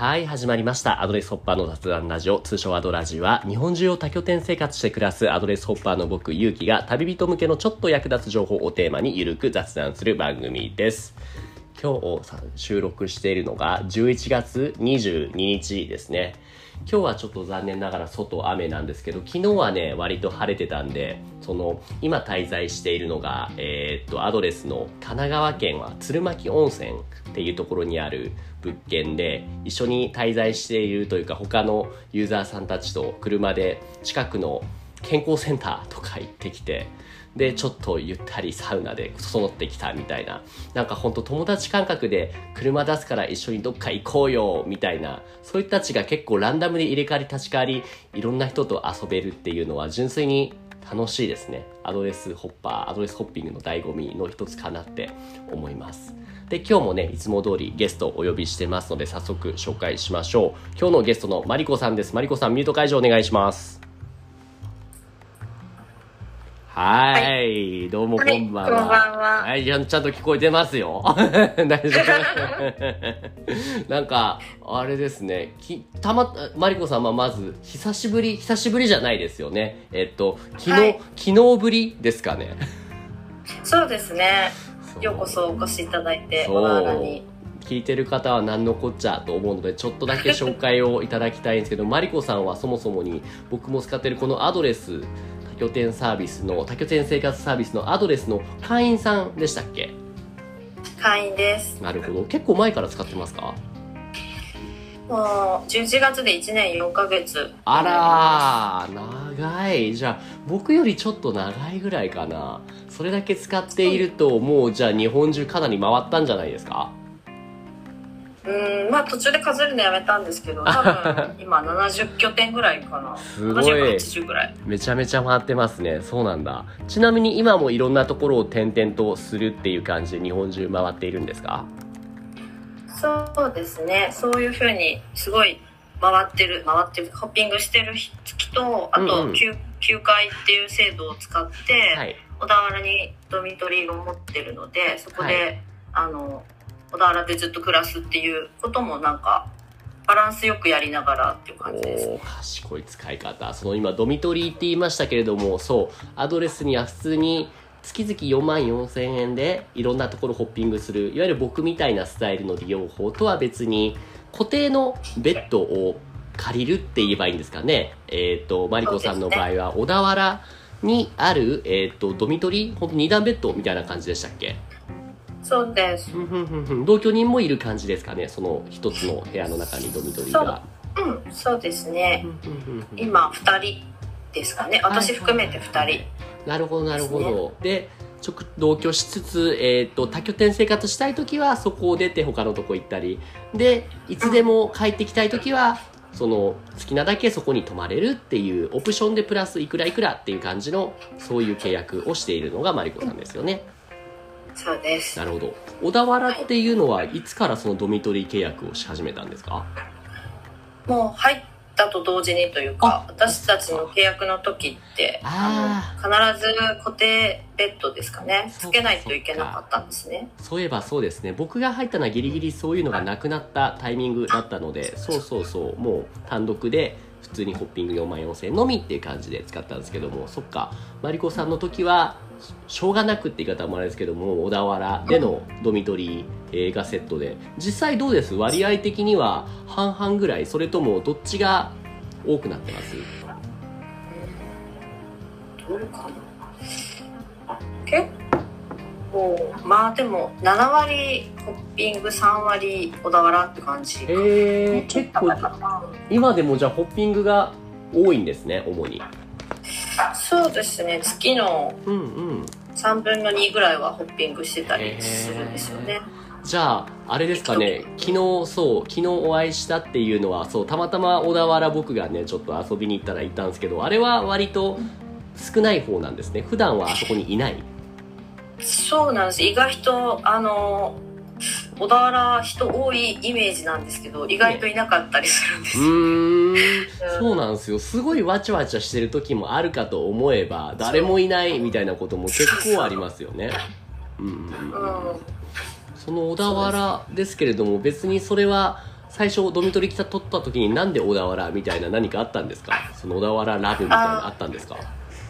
はい、始まりました。アドレスホッパーの雑談ラジオ、通称アドラジは、日本中を多拠点生活して暮らすアドレスホッパーの僕、ゆうきが、旅人向けのちょっと役立つ情報をテーマにゆるく雑談する番組です。今日収録しているのが11月22日ですね。今日はちょっと残念ながら外雨なんですけど、昨日はね、割と晴れてたんで、その、今滞在しているのが、えーっと、アドレスの神奈川県は鶴巻温泉っていうところにある物件で、一緒に滞在しているというか、他のユーザーさんたちと車で近くの健康センターとか行ってきて、で、ちょっとゆったりサウナで整ってきたみたいな。なんかほんと友達感覚で車出すから一緒にどっか行こうよみたいな。そういう人たちが結構ランダムで入れ替わり立ち替わり、いろんな人と遊べるっていうのは純粋に楽しいですね。アドレスホッパー、アドレスホッピングの醍醐味の一つかなって思います。で、今日もね、いつも通りゲストをお呼びしてますので、早速紹介しましょう。今日のゲストのマリコさんです。マリコさん、ミュート解除お願いします。はい、どうもこんばんは。はいこんばんははい、ちゃんちゃんと聞こえてますよ。大丈夫 なんか、あれですね、きたま、マリコさんはまず、久しぶり、久しぶりじゃないですよね。えっと、昨日、はい昨日ぶりですかね。そうですね。ようこそお越しいただいて、そう小田原に。聞いてる方は何のこっちゃと思うのでちょっとだけ紹介をいただきたいんですけどマリコさんはそもそもに僕も使ってるこのアドレス多拠点サービスの多拠点生活サービスのアドレスの会員さんでしたっけ？会員です。なるほど。結構前から使ってますか？もう、11月で1年4ヶ月。あらー長い。じゃあ僕よりちょっと長いぐらいかな。それだけ使っているともうじゃあ日本中かなり回ったんじゃないですか？うん、まあ途中で数えるのやめたんですけど、多分今70拠点ぐらいかな。すごい。70か80ぐらい。めちゃめちゃ回ってますね。そうなんだ。ちなみに今もいろんなところを転々とするっていう感じで日本中回っているんですか？そうですね。そういうふうに、すごい回ってる、回ってる、ホッピングしてる月と、あうんうん。と休、休会っていう制度を使って、はい。小田原にドミトリーを持ってるのでそこで、はい。あの小田原でずっと暮らすっていうこともなんかバランスよくやりながらっていう感じです。お賢い使い方。その今ドミトリーって言いましたけれどもそうアドレスには普通に月々4万4千円でいろんなところホッピングするいわゆる僕みたいなスタイルの利用法とは別に固定のベッドを借りるって言えばいいんですかね。えっ、とマリコさんの場合は小田原にある、えっとドミトリー？本当二段ベッドみたいな感じでしたっけ？そうです。同居人もいる感じですかね？その一つの部屋の中にドミトリーが。う。んそうですね。今2人ですかね？私含めて2人。なるほどなるほど。で直同居しつつ、えー、と多拠点生活したい時はそこを出て他のとこ行ったり。でいつでも帰ってきたい時はその好きなだけそこに泊まれるっていうオプションでプラスいくらいくらっていう感じのそういう契約をしているのがマリコさんですよねそうです。なるほど。小田原っていうのはいつからそのドミトリー契約をし始めたんですか？もう入ったと同時にというかあ私たちの契約の時ってああの必ず固定ベッドですかね。つけないといけなかったんですね。そういえばそうですね。僕が入ったのはギリギリそういうのがなくなったタイミングだったのでそうそうそうもう単独で普通にホッピング4万4000円のみっていう感じで使ったんですけどもそっか。マリコさんの時はしょうがなくって言い方もあれですけども小田原でのドミトリー映画セットで。実際どうです？割合的には半々ぐらい。それともどっちが多くなってます？どうかな？結構まあでも7割ホッピング3割小田原って感じ。へえ結構構今でもじゃあホッピングが多いんですね主に。そうですね。月のうんうん。3分の2ぐらいはホッピングしてたりするんですよね。じゃああれですかね。昨日そう昨日お会いしたっていうのはそうたまたま小田原僕がねちょっと遊びに行ったら行ったんですけどあれは割と少ない方なんですね。普段はあそこにいないそうなんです。意外とあの小田原人多いイメージなんですけど意外といなかったりするんですうん。そうなんですよ。すごいわちゃわちゃしてる時もあるかと思えば誰もいないみたいなことも結構ありますよね。うんうんうん。うん。その小田原ですけれども別にそれは最初ドミトリ来た取った時になんで小田原みたいな何かあったんですか？その小田原ラブみたいなのあったんですか？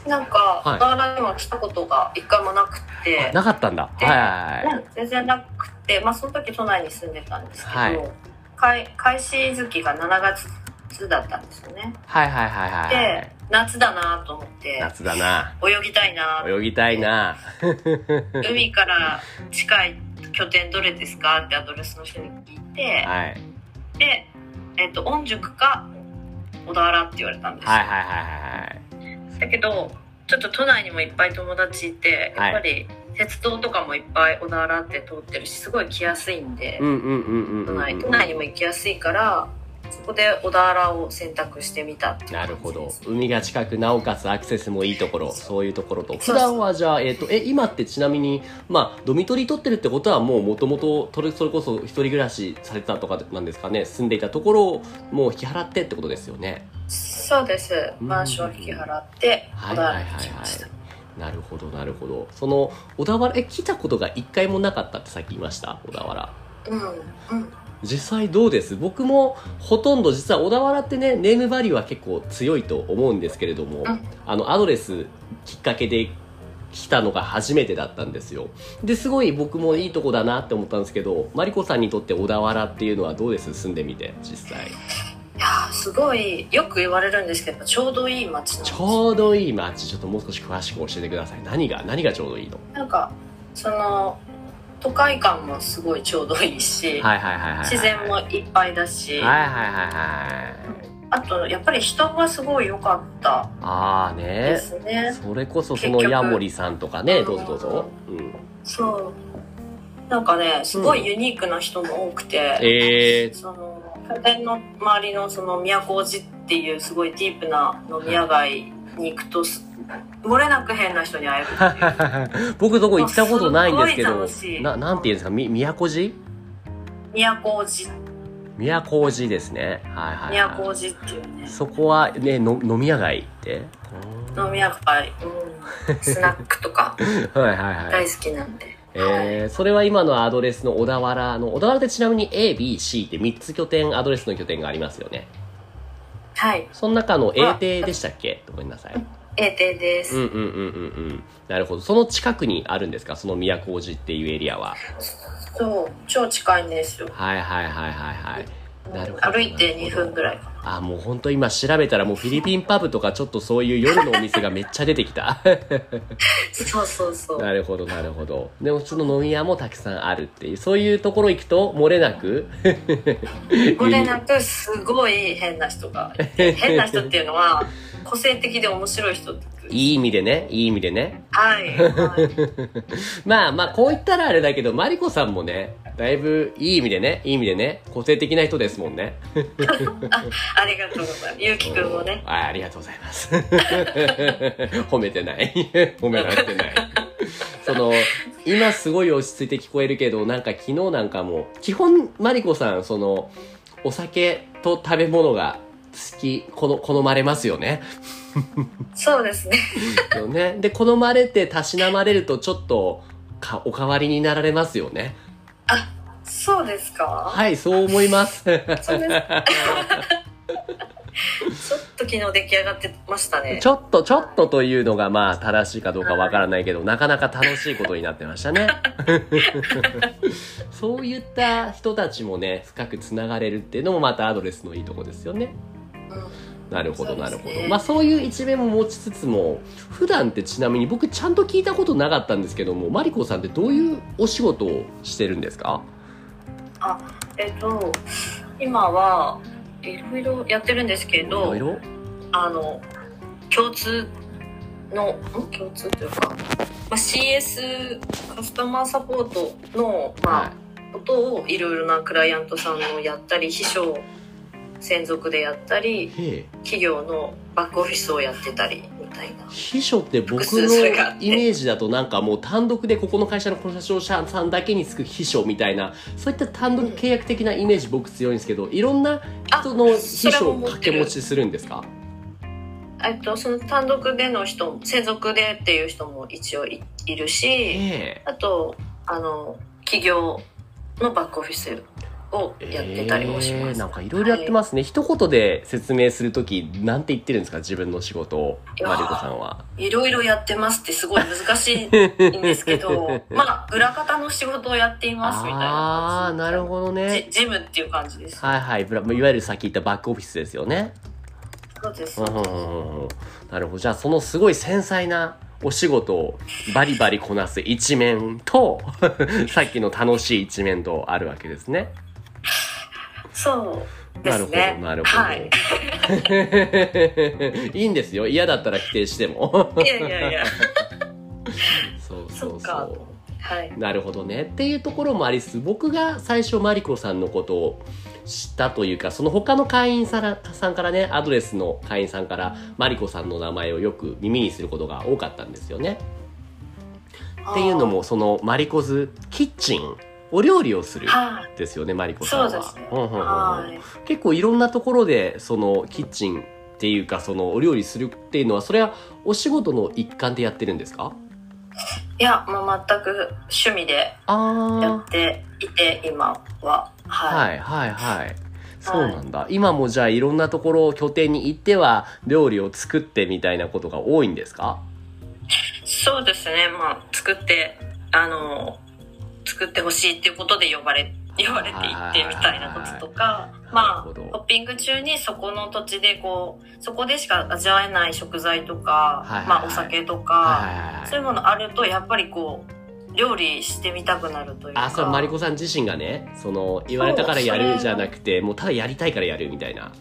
なんかはい。小田原には来たことが一回もなくて、なかったんだ。ではいはい全然なくて、まあ、その時都内に住んでたんですけど、はい。開開始月が7月だったんですよね。はいはいはいはいはい。で夏だなと思って夏だな。泳ぎたいな。泳ぎたいな。海から近い拠点どれですかってアドレスの人に聞いてはい。で、えっと御宿か小田原って言われたんですよ、はいはいはいはいだけどちょっと都内にもいっぱい友達いてはい。やっぱり鉄道とかもいっぱい小田原って通ってるしすごい来やすいんで、都内にも行きやすいからそこで小田原を選択してみたなるほど。海が近くなおかつアクセスもいいところそういうところと。普段はじゃあ、えっとえ今ってちなみにまあドミトリー取ってるってことはもうもともとそれこそ一人暮らしされてたとかなんですかね。住んでいたところをもう引き払ってってことですよねそうです。うん。マンション引き払ってはい小田はいはい。は原に来ました、いなるほどなるほど。その小田原え来たことが一回もなかったってさっき言いました？小田原。うんうん。実際どうです？僕もほとんど実は小田原ってねネームバリューは結構強いと思うんですけれども、うん。あのアドレスきっかけで来たのが初めてだったんですよ。ですごい僕もいいとこだなって思ったんですけどマリコさんにとって小田原っていうのはどうです？住んでみて実際。いやーすごいよく言われるんですけどちょうどいい街なんですちょうどいい街。ちょっともう少し詳しく教えてください。何が何がちょうどいいの？なんかその都会感もすごいちょうどいいし、自然もいっぱいだし、はいはいはいはいあとやっぱり人がすごい良かった。ああでねすね。それこそそのヤモリさんとかねうん。どうぞどうぞ、うん、そう。なんかねすごいユニークな人も多くて、えその拠点の周りのその都大路っていうすごいディープな飲み屋街に行くとす漏れなく変な人に会える 僕どこ行ったことないんですけどななんていうんですか？み宮古寺都大路。宮古寺ですね。はいはい、はい、都大路っていうね。そこはねの飲み屋街って？飲み屋街、うん、スナックとか。はいはいはい。大好きなんで、えー、それは今のアドレスの小田原の小田原ってちなみに ABC って3つ拠点アドレスの拠点がありますよね。はい。その中の A 邸でしたっけ？ごめんなさい。A 邸です、うんうんうんうんうん。なるほど。その近くにあるんですか？その宮古寺っていうエリアは。そう。超近いんですよ。はいはいはいはいはい。なるほど。歩いて2分ぐらいかなあもう本当今調べたらもうフィリピンパブとかちょっとそういう夜のお店がめっちゃ出てきた。そうそうそう。なるほどなるほど。でもその飲み屋もたくさんあるっていうそういうところ行くと漏れなく。これなくすごい変な人がいて。変な人っていうのは個性的で面白い人っていい意味でねいい意味でね。はい、はい、まあまあこう言ったらあれだけどマリコさんもねだいぶいい意味でねいい意味でね個性的な人ですもんね。あありがとうございます。ゆうきくんもね。あありがとうございます。褒めてない。褒められてない。その今すごい落ち着いて聞こえるけどなんか昨日なんかも基本マリコさんそのお酒と食べ物が好きこの好まれますよね。そうですね。よね。で好まれてたしなまれるとちょっとかお変わりになられますよねそうですか？はいそう思います。そうですちょっと昨日出来上がってましたね。ちょっと、ちょっとというのがまあ正しいかどうかわからないけど、なかなか楽しいことになってましたね。そういった人たちもね、深くつながれるっていうのもまたアドレスのいいとこですよね。うんなるほど、なるほど。まあそういう一面も持ちつつも、普段ってちなみに僕ちゃんと聞いたことなかったんですけども、マリコさんってどういうお仕事をしてるんですか？えっと今はいろいろやってるんですけいどろいろ？あの共通のん？共通というか、まあ、CS カスタマーサポートの、まあことをいろいろなクライアントさんのやったり秘書専属でやったり。企業のバックオフィスをやってたりみたいな。秘書って僕複のイメージだとなんかもう単独でここの会社のこの社長さんだけにつく秘書みたいなそういった単独契約的なイメージ僕強いんですけどいろんな人の秘書を掛け持ちするんですか？えっとその単独での人専属でっていう人も一応いいるしえ。あとあの企業のバックオフィスをやってたりもします。えーなんかいろいろやってますね、一言で説明するときなんて言ってるんですか？自分の仕事。をマリコさんは。いろいろやってますってすごい難しいんですけど、まあ、裏方の仕事をやっていますみたいなああーなるほどね。ジジムっていう感じです。はいはい。ブラいわゆるさっき言ったバックオフィスですよね。そうです。うんなるほど。じゃあそのすごい繊細なお仕事をバリバリこなす一面と さっきの楽しい一面とあるわけですねそうでなるほど。なるほど、はい。いいんですよ嫌だったら否定してもいやいやいや。そうそうそっかはい。なるほどねっていうところもありつつ僕が最初マリコさんのことを知ったというかその他の会員さんからねアドレスの会員さんからマリコさんの名前をよく耳にすることが多かったんですよね。っていうのもそのマリコズキッチンお料理をするはですよねマリコさんは。結構いろんなところでそのキッチンっていうかそのお料理するっていうのはそれはお仕事の一環でやってるんですか？いや、もう全く趣味でやあっていて、今は。あはい。はいはい。はい。そうなんだ、今もじゃあいろんなところを拠点に行っては料理を作ってみたいなことが多いんですか？そうですね。まあ、作って、あの、作ってほしいっていうことで呼ばれ、呼ばれていってみたいなこととか、まあ、なるほど。ホッピング中にそこの土地でこう、そこでしか味わえない食材とか、はいはいはい。まあ、お酒とか、はいはいはいそういうものあると、やっぱりこう、料理してみたくなるというか。あそれマリコさん自身がねその言われたからやるじゃなくてもうただやりたいからやるみたいな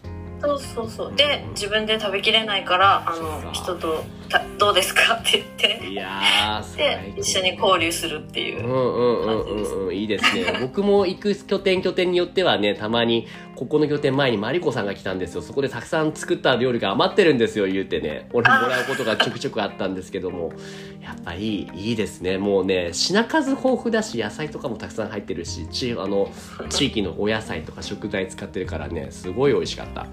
そうそうそう。で、自分で食べきれないから、あの、人とた、どうですかって言って、いや で、高。一緒に交流するっていう。う。んうんうんうんうん。いいですね。僕も行く拠点拠点によってはねたまにここの拠点前にマリコさんが来たんですよ。そこでたくさん作った料理が余ってるんですよ言うてね。俺もらうことがちょくちょくあったんですけども。やっぱいいいいですね。もうね品数豊富だし野菜とかもたくさん入ってるしちあの地域のお野菜とか食材使ってるからねすごい美味しかった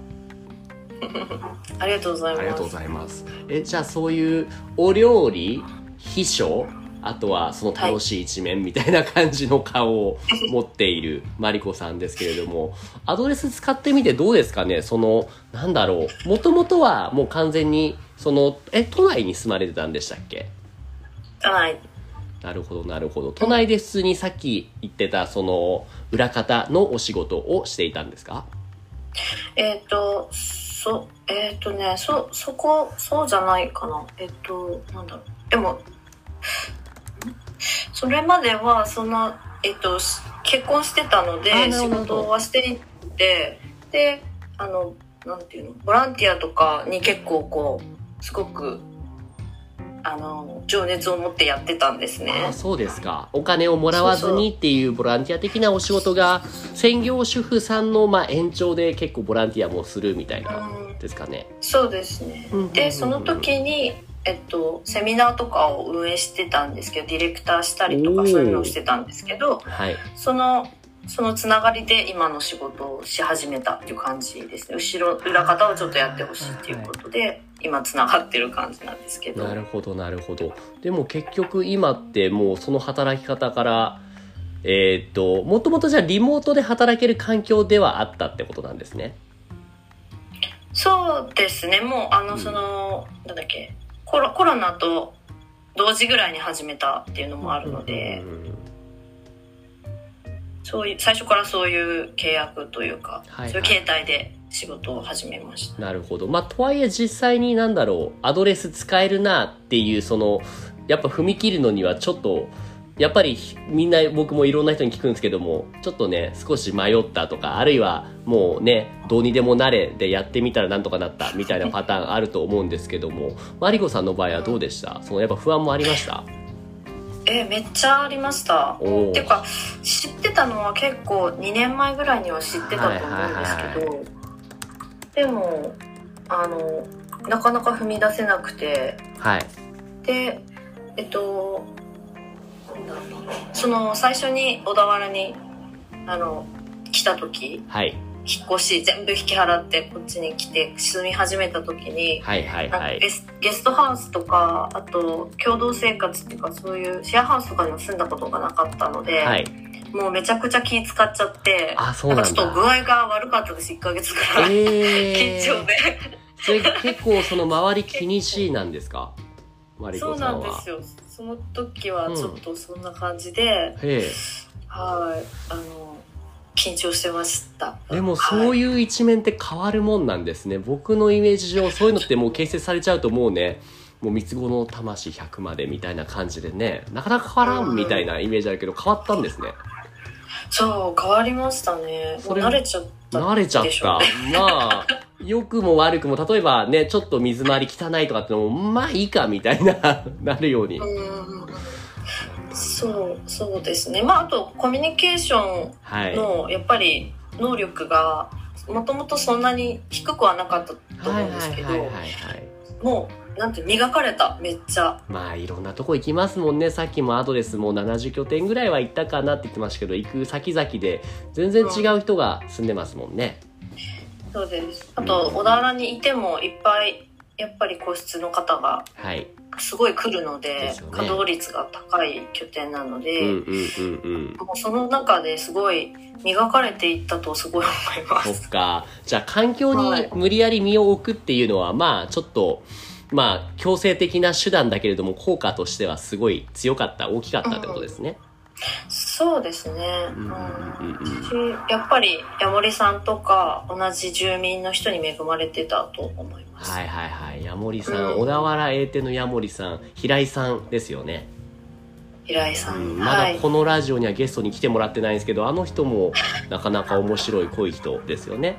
ありがとうございます。ありがとうございます。え、じゃあそういうお料理、秘書、あとはその楽しい一面みたいな感じの顔を持っている マリコさんですけれども、アドレス使ってみてどうですかね？その、なんだろう。もともとはもう完全に、その、え、都内に住まれてたんでしたっけ？はい。なるほど、なるほど。都内で普通にさっき言ってた、その、裏方のお仕事をしていたんですか？えっ、と、そ、えっ、とね、そ、そこ、そうじゃないかな。えっ、と、なんだろう。でも、んそれまでは、そんな、えっ、と、し結婚してたのあで、仕事はしていて、で、あの、なんていうの、ボランティアとかに結構こう、すごく、あの、情熱を持ってやってたんですね。あそうですかお金をもらわずにっていうボランティア的なお仕事が専業主婦さんのまあ延長で結構ボランティアもするみたいなうんですかね。そうですねうんうんうんうん。で、その時に、えっと、セミナーとかを運営してたんですけど、ディレクターしたりとかそういうのをしてたんですけど、はい。その、そのつながりで今の仕事をし始めたっていう感じですね。後ろ、裏方をちょっとやってほしいっていうことで、今つながってる感じなんですけど。なるほどなるほど。でも結局今ってもうその働き方からえーっともともとじゃあリモートで働ける環境ではあったってことなんですね。そうですね。もう、あの、うんその、なんだっけ、コロコロナと同時ぐらいに始めたっていうのもあるので、うんうんうんそういう、最初からそういう契約というか、はいはいそういう形態で仕事を始めました。なるほど。まあ、とはいえ実際になんだろう、アドレス使えるなっていう、その、やっぱ踏み切るのにはちょっと、やっぱりみんな僕もいろんな人に聞くんですけども、ちょっとね、少し迷ったとか、あるいはもうね、どうにでもなれでやってみたらなんとかなったみたいなパターンあると思うんですけども、マリコさんの場合はどうでした？そのやっぱ不安もありました？えめっちゃありました。おおていうか、知ってたのは結構2年前ぐらいには知ってたと思うんですけど、でも、あの、なかなか踏み出せなくて、はい。で、えっと、その最初に小田原に、あの、来た時、はい。引っ越し全部引き払ってこっちに来て住み始めた時に、はいはいはいなんかゲ。スゲストハウスとかあと共同生活っていうかそういうシェアハウスとかにも住んだことがなかったので、はい。もうめちゃくちゃ気使っちゃって、あ、そうなんだ。ちょっと具合が悪かったです、1ヶ月ぐらい。え緊張で。それ結構その周り気にしいなんですか？そうコさんはなんです。よ。その時はちょっとそんな感じで、へえ。はい、あの、緊張してました。でもそういいう一面って変わるもんなんですね。僕のイメージ上、そういうのってもう形成されちゃうともうね、もう三つ子の魂100までみたいな感じでね、なかなか変わらんみたいなイメージあるけど、変わったんですね。そう、変わりましたね。もそうれ慣れちゃった。慣れちゃった。まあ、良くも悪くも、例えばね、ちょっと水回り汚いとかってのも、まあいいかみたいな、なるように。うんそう、そうですね。まあ、あと、コミュニケーショはい。ンの、やっぱり、能力が、もともとそんなに低くはなかったと思うんですけど。もう、なんて、磨かれた、めっちゃ。まあいろんなとこ行きますもんね。さっきもアドレスも70拠点ぐらいは行ったかなって言ってましたけど、行く先々で全然違う人が住んでますもんね。そうです。あと、小田原にいても、いっぱい、やっぱり個室の方が、はい。すごい来るのででね稼働率が高い拠点なので、うんうんうんうん。もうその中ですごい磨かれていったとすごい思いまそす。っか。じゃあ環境にはい無理やり身を置くっていうのは、まあちょっと、まあ強制的な手段だけれども効果としてはすごい強かった、大きかったってことですね。そうですね。うんやっぱりヤモリさんとか同じ住民の人に恵まれてたと思います。はいはいはい。ヤモリさん、うん小田原英帝のヤモリさん、平井さんですよね。平井さ。うんん、まはい。だこのラジオにはゲストに来てもらってないんですけど、あの人もなかなか面白い濃い人ですよね。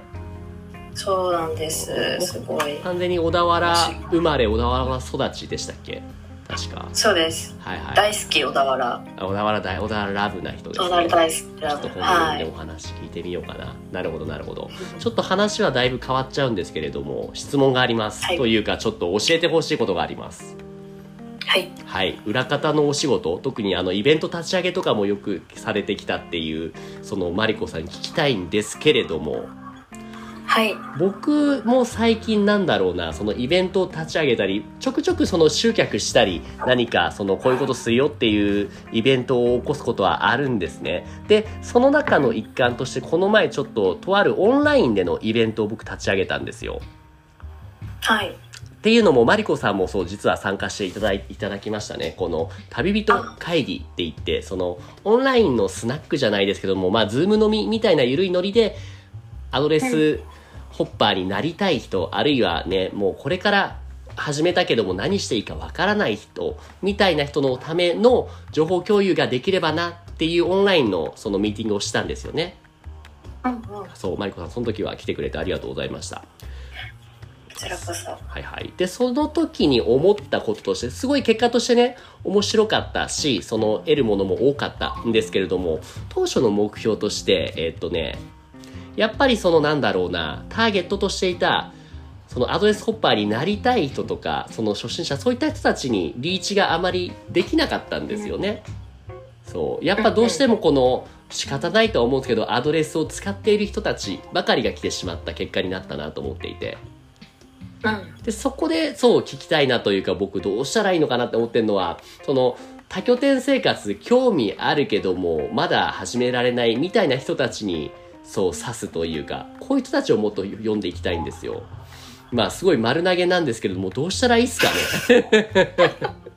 そうなんです。すごい。完全に小田原生まれ、小田原育ちでしたっけ？確か。そうです。はいはい。大好き小田原。あ小田原大、小田原ラブな人です小田原ね。大好き。ちょっと今はい。度でお話聞いてみようかな。なるほど、なるほど。ちょっと話はだいぶ変わっちゃうんですけれども、質問があります。はいというか、ちょっと教えてほしいことがあります。はい。はい。裏方のお仕事、特にあの、イベント立ち上げとかもよくされてきたっていう、その、マリコさんに聞きたいんですけれども、はい。僕も最近なんだろうな、そのイベントを立ち上げたり、ちょくちょくその集客したり、何かそのこういうことするよっていうイベントを起こすことはあるんですね。で、その中の一環として、この前ちょっととあるオンラインでのイベントを僕立ち上げたんですよ。はい。っていうのも、マリコさんもそう、実は参加していただいいただきましたね。この、旅人会議って言って、その、オンラインのスナックじゃないですけども、まあ、 Zoom 飲みみたいな緩いノリで、アドレスホッパーになりたい人、あるいはね、もうこれから始めたけども何していいかわからない人、みたいな人のための情報共有ができればなっていうオンラインのそのミーティングをしたんですよね。うんうん。こそう、マリコさん、その時は来てくれてありがとうございました。ちらこそ。はいはい。で、その時に思ったこととして、すごい結果としてね、面白かったし、その得るものも多かったんですけれども、当初の目標として、えーっとね、やっぱりそのなんだろうな、ターゲットとしていた、そのアドレスホッパーになりたい人とか、その初心者、そういった人たちにリーチがあまりできなかったんですよね。そう。やっぱどうしてもこの、仕方ないとは思うんですけど、アドレスを使っている人たちばかりが来てしまった結果になったなと思っていて。うん。で、そこで、そう、聞きたいなというか、僕どうしたらいいのかなって思ってるのは、その、多拠点生活、興味あるけども、まだ始められないみたいな人たちに、そう、指すというか、こういう人たちをもっと読んでいきたいんですよ。まあ、すごい丸投げなんですけれども、どうしたらいいですかね。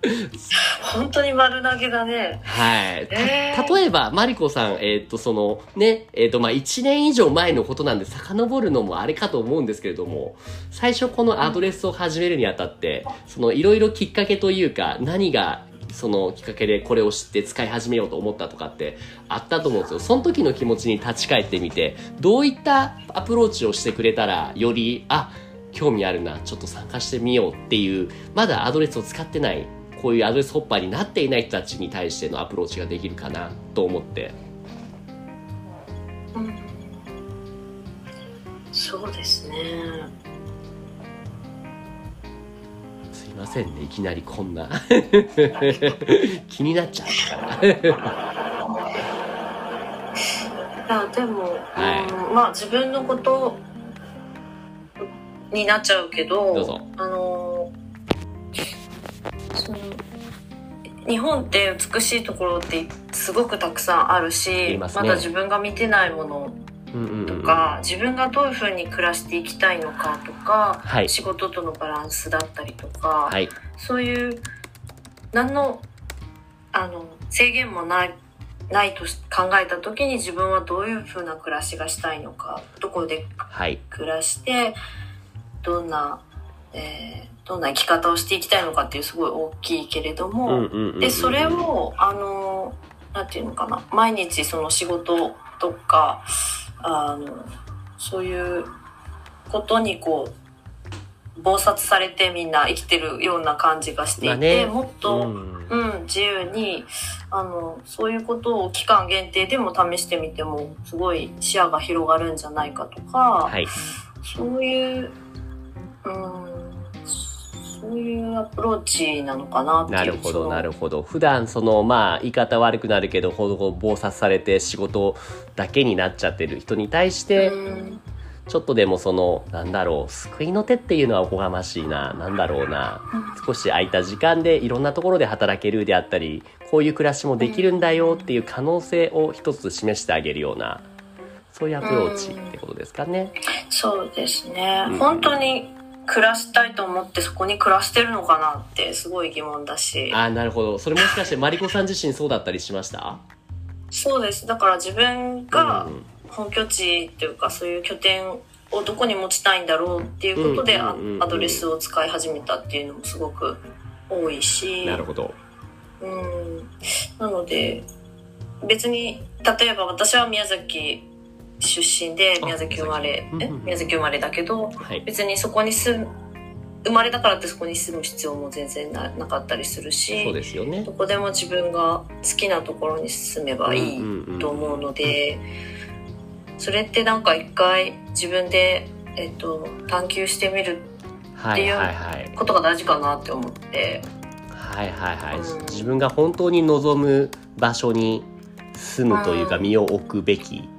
本当に丸投げだね。はい。えーた、例えば、マリコさん、えーっと、その、ね、えーっと、まあ、1年以上前のことなんで、遡るのもあれかと思うんですけれども、最初このアドレスを始めるにあたって、その、いろいろきっかけというか、何が、そのきっかけでこれを知って使い始めようと思ったとかってあったと思うんですよ。その時の気持ちに立ち返ってみて、どういったアプローチをしてくれたら、より、あ、興味あるな、ちょっと参加してみようっていう、まだアドレスを使ってない、こういうアドレスホッパーになっていない人たちに対してのアプローチができるかなと思って。うん。そうですね。ませんね、いきなりこんな。気になっちゃったから。いやでも、はいうんまあ自分のことになっちゃうけどどあのその日本って美しいところってすごくたくさんあるしまね、まだ自分が見てないものとか、自分がどういうふうに暮らしていきたいのかとか、はい、仕事とのバランスだったりとか、はい、そういう何のあの制限もないないと考えた時に自分はどういうふうな暮らしがしたいのかどこで暮らして、どんな、えー、どんな生き方をしていきたいのかっていうすごい大きいけれども、でそれをあのなんていうのかな毎日その仕事とかあのそういうことにこう忙殺されてみんな生きてるような感じがしていて、ね、もっと、うん、うん、自由にあのそういうことを期間限定でも試してみてもすごい視野が広がるんじゃないかとか、はい、そういう、うん、そういうアプローチなのかなっていうなるほどなるほど。普段そのまあ言い方悪くなるけどほど暴殺されて仕事だけになっちゃってる人に対して、ちょっとでもそのなんだろう救いの手っていうのはおこがましいななんだろうな、少し空いた時間でいろんなところで働けるであったりこういう暮らしもできるんだよっていう可能性を一つ示してあげるようなそういうアプローチってことですかね。そうですね、うん、本当に暮らしたいと思ってそこに暮らしてるのかなってすごい疑問だし。あなるほど。それもしかしてマリコさん自身そうだったりしました？そうです。だから自分が本拠地っていうかそういう拠点をどこに持ちたいんだろうっていうことでアドレスを使い始めたっていうのもすごく多いし。なるほど。うん。なので別に例えば私は宮崎出身で宮崎生まれ、え？宮崎生まれだけど、はい、別にそこに住む生まれたからってそこに住む必要も全然ななかったりするしそうですよ、ね、どこでも自分が好きなところに住めばいいと思うので、それってなんか一回自分で、えっと、探求してみるっていうことが大事かなって思って。はいはいはい、うん、自分が本当に望む場所に住むというか身を置くべき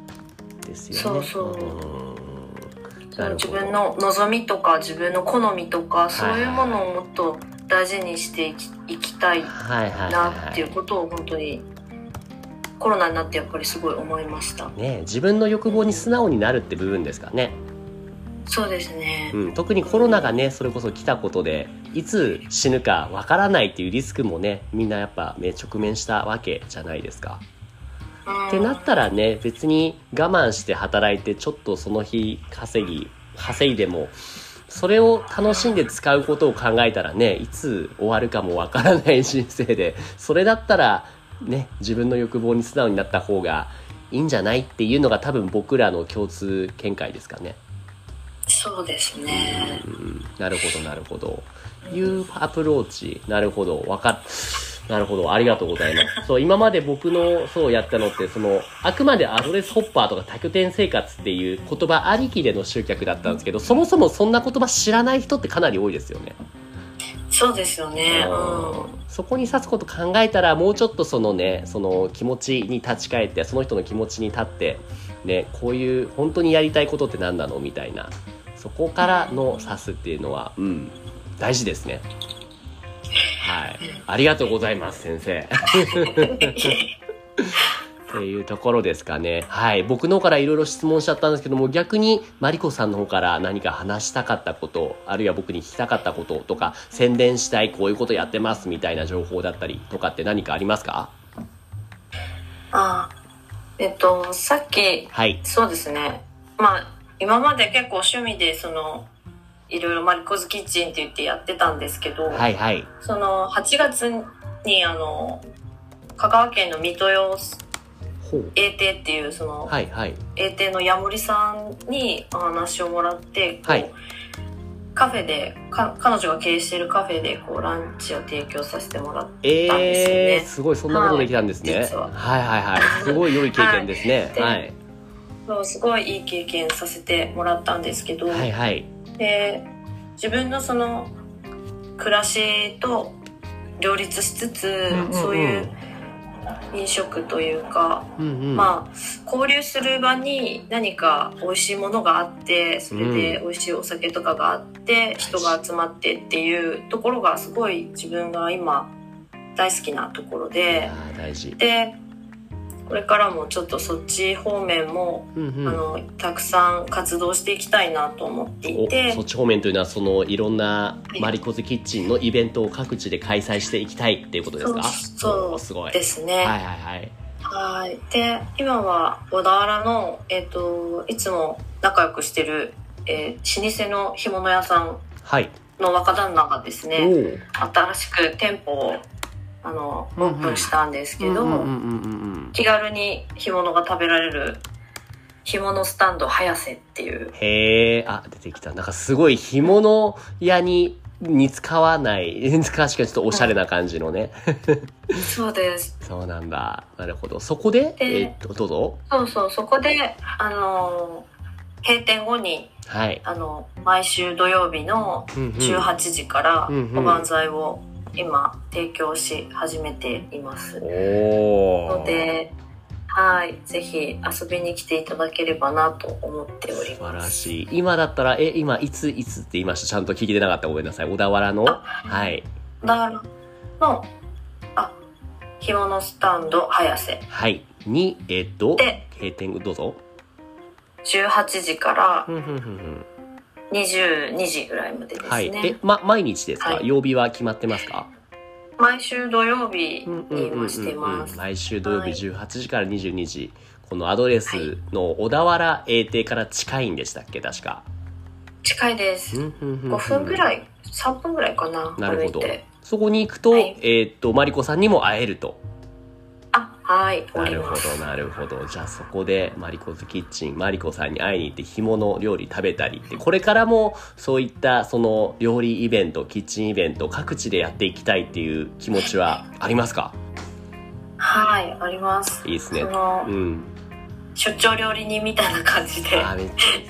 ですよね。そうそう自分の望みとか自分の好みとかそういうものをもっと大事にしていきいきたいなっていうことを本当にコロナになってやっぱりすごい思いました。ね自分の欲望に素直になるって部分ですかね。そうですね、うん、特にコロナがねそれこそ来たことでいつ死ぬかわからないっていうリスクもねみんなやっぱ直面したわけじゃないですか。ってなったらね別に我慢して働いてちょっとその日稼ぎ稼いでもそれを楽しんで使うことを考えたらねいつ終わるかもわからない人生でそれだったらね自分の欲望に素直になった方がいいんじゃないっていうのが多分僕らの共通見解ですかね。そうですね。なるほどなるほど。いうアプローチなるほどわかなるほど。ありがとうございます。そう、今まで僕の、そうやったのって、その、あくまでアドレスホッパーとか多拠点生活っていう言葉ありきでの集客だったんですけど、そもそもそんな言葉知らない人ってかなり多いですよね。そうですよね。うん、そこに指すこと考えたら、もうちょっとそのね、その気持ちに立ち返って、その人の気持ちに立って、ね、こういう本当にやりたいことって何なのみたいな、そこからの指すっていうのは、うん、大事ですね。はい。ありがとうございます、先生。っていうところですかね。はい。僕の方からいろいろ質問しちゃったんですけども、逆にマリコさんの方から何か話したかったこと、あるいは僕に聞きたかったこととか、宣伝したい、こういうことやってますみたいな情報だったりとかって何かありますか？ああ、えっと、さっき、はい。そうですね。まあ、今まで結構趣味で、その、いろいろマリコズキッチンって言ってやってたんですけど、はいはい、その8月にあの香川県の水戸用英帝っていうその、はいはい、英帝の矢森さんにお話をもらって、はい、カフェでか彼女が経営しているカフェでこうランチを提供させてもらったんですよね、えー、すごいそんなことできたんですね、はい、は。はいはいはい。すごい良い経験ですね。はい、そうすごいいい経験させてもらったんですけど、はいはい、で自分のその暮らしと両立しつつ、うんうん、そういう飲食というか、うんうん、まあ交流する場に何か美味しいものがあってそれで美味しいお酒とかがあって、人が集まってっていうところがすごい自分が今大好きなところで。でこれからもちょっとそっち方面も、うんうん。あのたくさん活動していきたいなと思っていて。おそっち方面というのはそのいろんなマリコズキッチンのイベントを各地で開催していきたいっていうことですか？そうおすごい。ですね。はいはいはい。はい。で、今は小田原の、えっ、と、いつも仲良くしてる、えー老舗の干物屋さんはい。の若旦那がですおね、お新しく店舗を、あの、オープンしたんですけど、うんうんうんうんうん。気軽に干物が食べられる、干物スタンド早瀬っていう、へえあ出てきた。なんかすごい干物屋に似つかわない。似つかわしかちょっとおしゃれな感じのね。そうです。そうなんだ。なるほど。そこで？でえーっとどうぞ。そうそう、そこで、あの、閉店後に、はい。あの、毎週土曜日のうんうん。18時からうんうん。おばんざいを今提供し始めています。ので、はい、ぜひ遊びに来ていただければなと思っており素晴らます。しい。今だったらえ今いついつって言いました？ちゃんと聞いてなかったごめんなさい。小田原の？あはい。だからの、あ、干物スタンド早瀬。はい。にえーっとで閉店。どうぞ。18時から22時ぐらいまでですね。はい。えま毎日ですか？はい。曜日は決まってますか？毎週土曜日に今してます。毎週土曜日はい。18時から22時、このアドレスの小田原英帝から近いんでしたっけ？確か。近いです。5 5分ぐらい、3分ぐらいかな、なるほど。そこに行くと、はい。えーっとマリコさんにも会えると。あ、はい、おなるほ。どなるほどじゃあそこでマリコズキッチンマリコさんに会いに行って干物料理食べたりってこれからもそういったその料理イベントキッチンイベント各地でやっていきたいっていう気持ちはありますか？はい、あります。いいですねうん出張料理人みたいな感じで、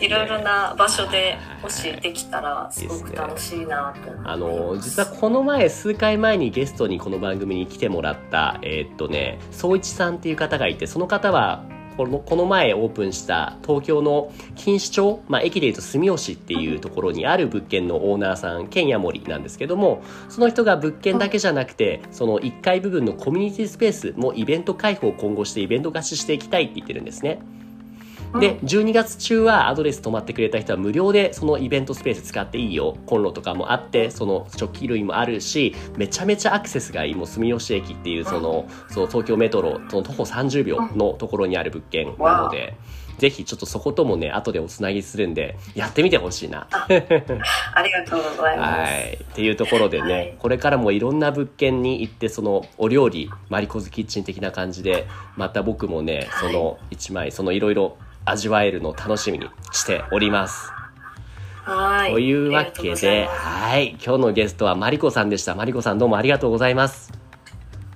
いろいろな場所でもしできたらすごく楽しいなと思います。あの実はこの前数回前にゲストにこの番組に来てもらったえーっとね総一さんっていう方がいてその方はこのこの前オープンした東京の錦糸町、まあ、駅でいうと住吉っていうところにある物件のオーナーさん兼ヤモリなんですけどもその人が物件だけじゃなくてその1階部分のコミュニティスペースもイベント開放を今後してイベント貸ししていきたいって言ってるんですね。で12月中はアドレス泊まってくれた人は無料でそのイベントスペース使っていいよコンロとかもあってその食器類もあるしめちゃめちゃアクセスがいいもう住吉駅っていうそのそう東京メトロその徒歩30秒のところにある物件なので。ぜひちょっとそこともね後でおつなぎするんでやってみてほしいな。ありがとうございます。はい。っていうところでね、はいこれからもいろんな物件に行って、そのお料理、マリコズキッチン的な感じで、また僕もね、そはいの一枚、そのいろいろ味わえるのを楽しみにしております。はい。というわけで、はい。今日のゲストはマリコさんでした。マリコさんどうもありがとうございます。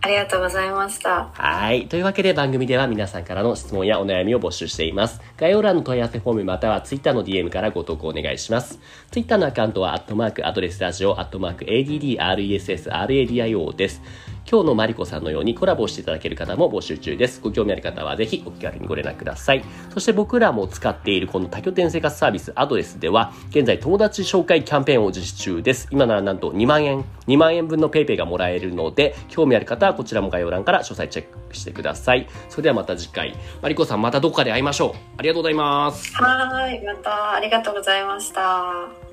ありがとうございました。はい。というわけで番組では皆さんからの質問やお悩みを募集しています。概要欄の問い合わせフォームまたは Twitter の DM からご投稿お願いします。Twitter のアカウントは、アットマークアドレスラジオ、アットマーク ADDRESSRADIO です。今日のマリコさんのようにコラボしていただける方も募集中です。ご興味ある方はぜひお気軽にご連絡ください。そして僕らも使っているこの多拠点生活サービスアドレスでは、現在友達紹介キャンペーンを実施中です。今ならなんと2万円、2万円分の PayPay がもらえるので、興味ある方はこちらも概要欄から詳細チェックしてください。それではまた次回、マリコさんまたどこかで会いましょう。ありがとうございます。はい。またありがとうございました。